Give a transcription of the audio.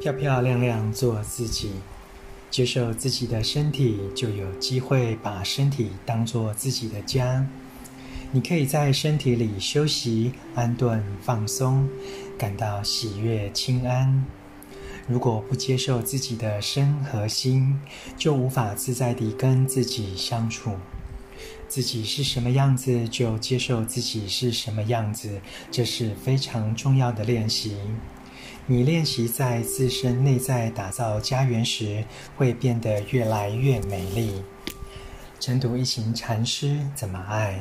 漂漂亮亮做自己，接受自己的身体，就有机会把身体当做自己的家。你可以在身体里休息、安顿、放松，感到喜悦、轻安。如果不接受自己的身和心，就无法自在地跟自己相处。自己是什么样子，就接受自己是什么样子，这是非常重要的练习。你练习在自身内在打造家园时，会变得越来越美丽。晨读一行禅师怎么爱？